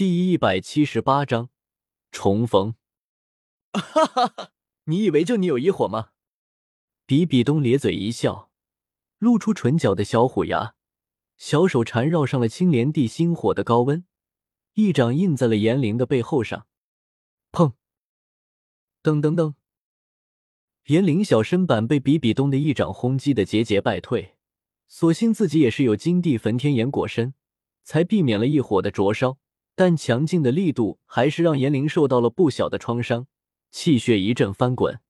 第一百七十八章重逢。哈哈哈！你以为就你有一火吗？比比东咧嘴一笑，露出唇角的小虎牙，小手缠绕上了青莲地心火的高温，一掌印在了严灵的背后上。砰！噔噔噔！严灵小身板被比比东的一掌轰击的节节败退，所幸自己也是有金地焚天炎裹身，才避免了一火的灼烧。但强劲的力度还是让严灵受到了不小的创伤，气血一阵翻滚。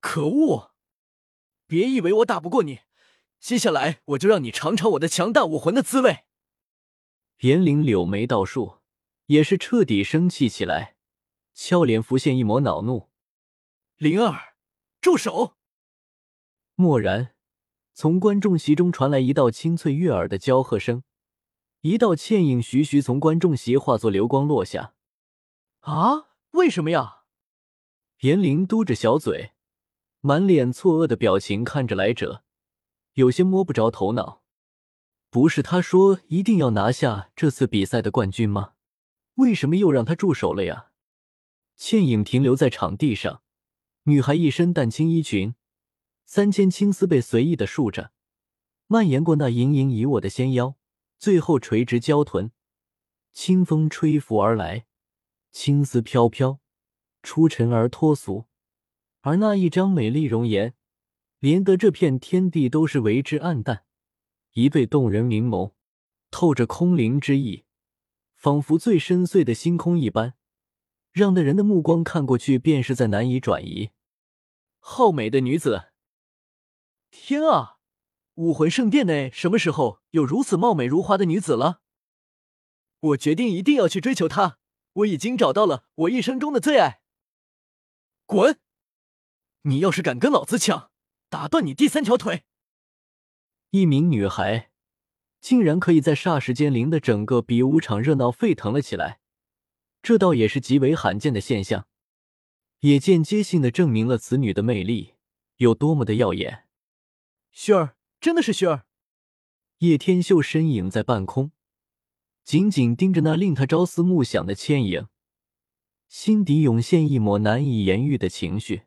可恶！别以为我打不过你，接下来我就让你尝尝我的强大武魂的滋味。严灵柳眉倒竖，也是彻底生气起来，俏脸浮现一抹恼怒。灵儿，住手！蓦然，从观众席中传来一道清脆悦耳的娇喝声。一道倩影徐徐从观众席化作流光落下。啊，为什么呀？严玲嘟着小嘴，满脸错愕的表情看着来者，有些摸不着头脑。不是他说一定要拿下这次比赛的冠军吗？为什么又让他住手了呀？倩影停留在场地上，女孩一身淡青衣裙，三千青丝被随意的束着，蔓延过那盈盈一握的纤腰。最后垂直娇臀，清风吹拂而来，青丝飘飘，出尘而脱俗。而那一张美丽容颜，连得这片天地都是为之暗淡。一对动人明眸，透着空灵之意，仿佛最深邃的星空一般，让的人的目光看过去便是在难以转移。好美的女子！天啊！武魂圣殿内什么时候有如此貌美如花的女子了？我决定一定要去追求她。我已经找到了我一生中的最爱。滚！你要是敢跟老子抢，打断你第三条腿！一名女孩竟然可以在霎时间令的整个比武场热闹沸腾了起来，这倒也是极为罕见的现象，也间接性的证明了此女的魅力有多么的耀眼。薰儿。真的是薰儿，叶天秀身影在半空，紧紧盯着那令他朝思暮想的倩影，心底涌现一抹难以言喻的情绪。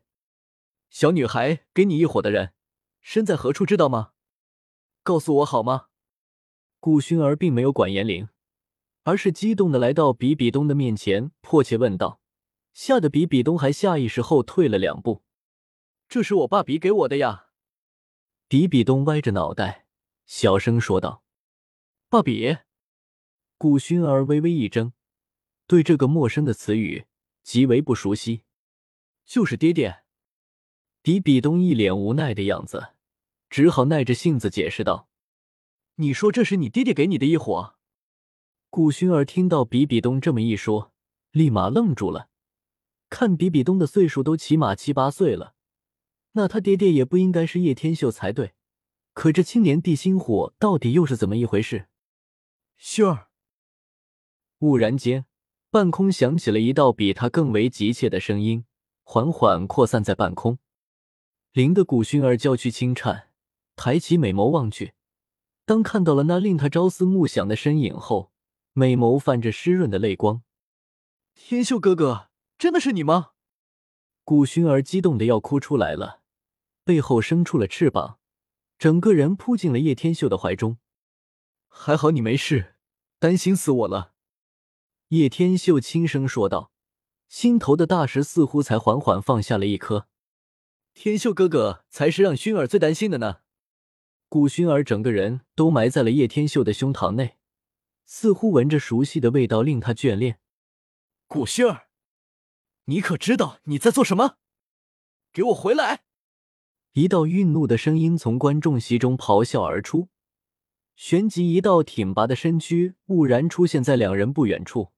小女孩，给你一伙的人身在何处，知道吗？告诉我好吗？顾薰儿并没有管严玲，而是激动的来到比比东的面前，迫切问道，吓得比比东还下意识后退了两步。这是我爸比给我的呀。比比东歪着脑袋，小声说道：“爸比。”顾薰儿微微一怔，对这个陌生的词语极为不熟悉。就是爹爹。比比东一脸无奈的样子，只好耐着性子解释道：“你说这是你爹爹给你的一伙？”顾薰儿听到比比东这么一说，立马愣住了。看比比东的岁数都起码七八岁了。那他爹爹也不应该是叶天秀才对，可这青莲地心火到底又是怎么一回事？秀儿，忽然间，半空响起了一道比他更为急切的声音，缓缓扩散在半空。灵的古熏儿娇躯轻颤，抬起美眸望去，当看到了那令他朝思暮想的身影后，美眸泛着湿润的泪光。天秀哥哥，真的是你吗？古熏儿激动的要哭出来了。背后生出了翅膀，整个人扑进了叶天秀的怀中。还好你没事，担心死我了。叶天秀轻声说道，心头的大石似乎才缓缓放下了一颗。天秀哥哥才是让薰儿最担心的呢。顾薰儿整个人都埋在了叶天秀的胸膛内，似乎闻着熟悉的味道，令他眷恋。顾薰儿，你可知道你在做什么？给我回来！一道愠怒的声音从观众席中咆哮而出，旋即一道挺拔的身躯兀然出现在两人不远处。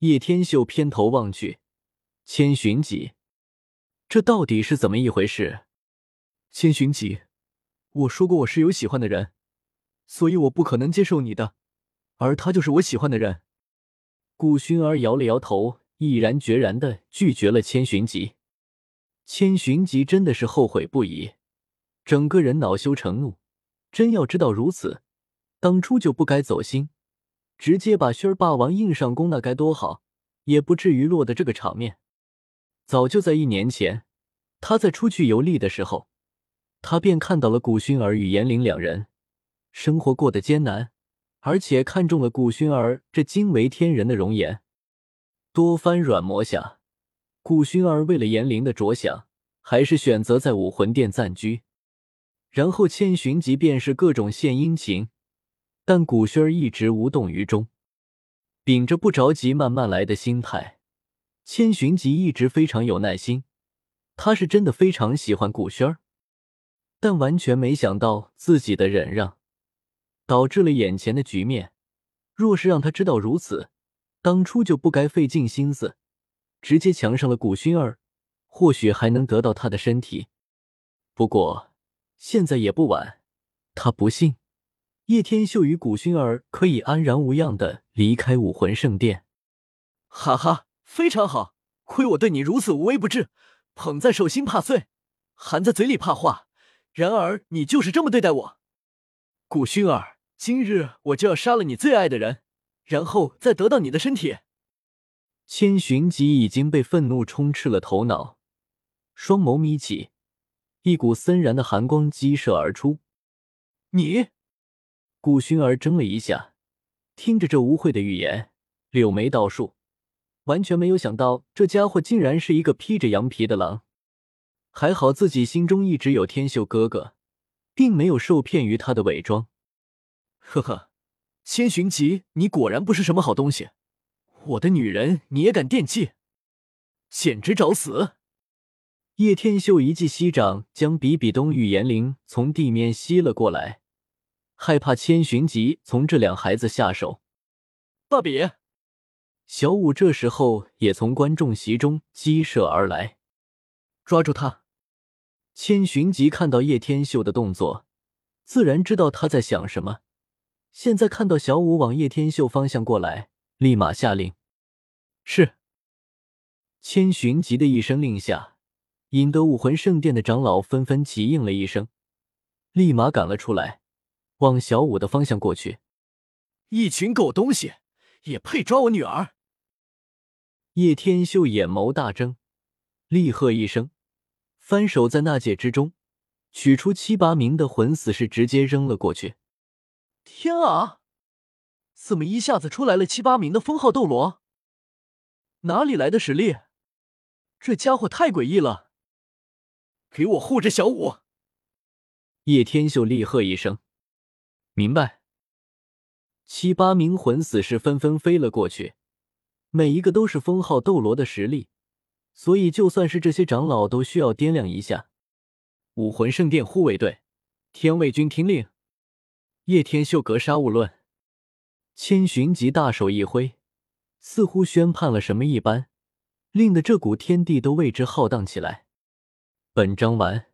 叶天秀偏头望去，千寻疾，这到底是怎么一回事？千寻疾，我说过我是有喜欢的人，所以我不可能接受你的，而他就是我喜欢的人。顾薰儿摇了摇头，毅然决然的拒绝了千寻疾。千寻疾真的是后悔不已，整个人恼羞成怒。真要知道如此，当初就不该走心，直接把轩儿霸王硬上弓，那该多好，也不至于落得这个场面。早就在一年前，他在出去游历的时候，他便看到了古薰儿与严玲两人生活过得艰难，而且看中了古薰儿这惊为天人的容颜。多番软磨下，古薰儿为了严玲的着想，还是选择在武魂殿暂居。然后千寻疾便是各种献殷勤，但古薰儿一直无动于衷，秉着不着急、慢慢来的心态。千寻疾一直非常有耐心，他是真的非常喜欢古轩儿，但完全没想到自己的忍让导致了眼前的局面。若是让他知道如此，当初就不该费尽心思直接强上了古薰儿，或许还能得到他的身体。不过现在也不晚，他不信叶天秀与古薰儿可以安然无恙的离开武魂圣殿。哈哈。非常好，亏我对你如此无微不至，捧在手心怕碎，含在嘴里怕化。然而你就是这么对待我，古薰儿，今日我就要杀了你最爱的人，然后再得到你的身体。千寻疾已经被愤怒充斥了头脑，双眸眯起，一股森然的寒光激射而出。你，古薰儿怔了一下，听着这污秽的语言，柳眉倒竖。完全没有想到，这家伙竟然是一个披着羊皮的狼。还好自己心中一直有天秀哥哥，并没有受骗于他的伪装。呵呵，千寻疾，你果然不是什么好东西。我的女人你也敢惦记，简直找死！叶天秀一记膝掌将比比东与严灵从地面吸了过来，害怕千寻疾从这两孩子下手。爸比。小五这时候也从观众席中激射而来，抓住他！千寻疾看到叶天秀的动作，自然知道他在想什么。现在看到小五往叶天秀方向过来，立马下令：“是。”千寻疾的一声令下，引得武魂圣殿的长老纷纷齐应了一声，立马赶了出来，往小舞的方向过去。一群狗东西，也配抓我女儿！叶天秀眼眸大睁，厉喝一声，翻手在那界之中取出七八名的魂死士，直接扔了过去。天啊！怎么一下子出来了七八名的封号斗罗？哪里来的实力？这家伙太诡异了！给我护着小五！叶天秀厉喝一声：“明白。”七八名魂死士纷纷飞了过去。每一个都是封号斗罗的实力，所以就算是这些长老都需要掂量一下。武魂圣殿护卫队，天卫军听令，叶天秀格杀勿论。千寻疾大手一挥，似乎宣判了什么一般，令得这股天地都为之浩荡起来。本章完。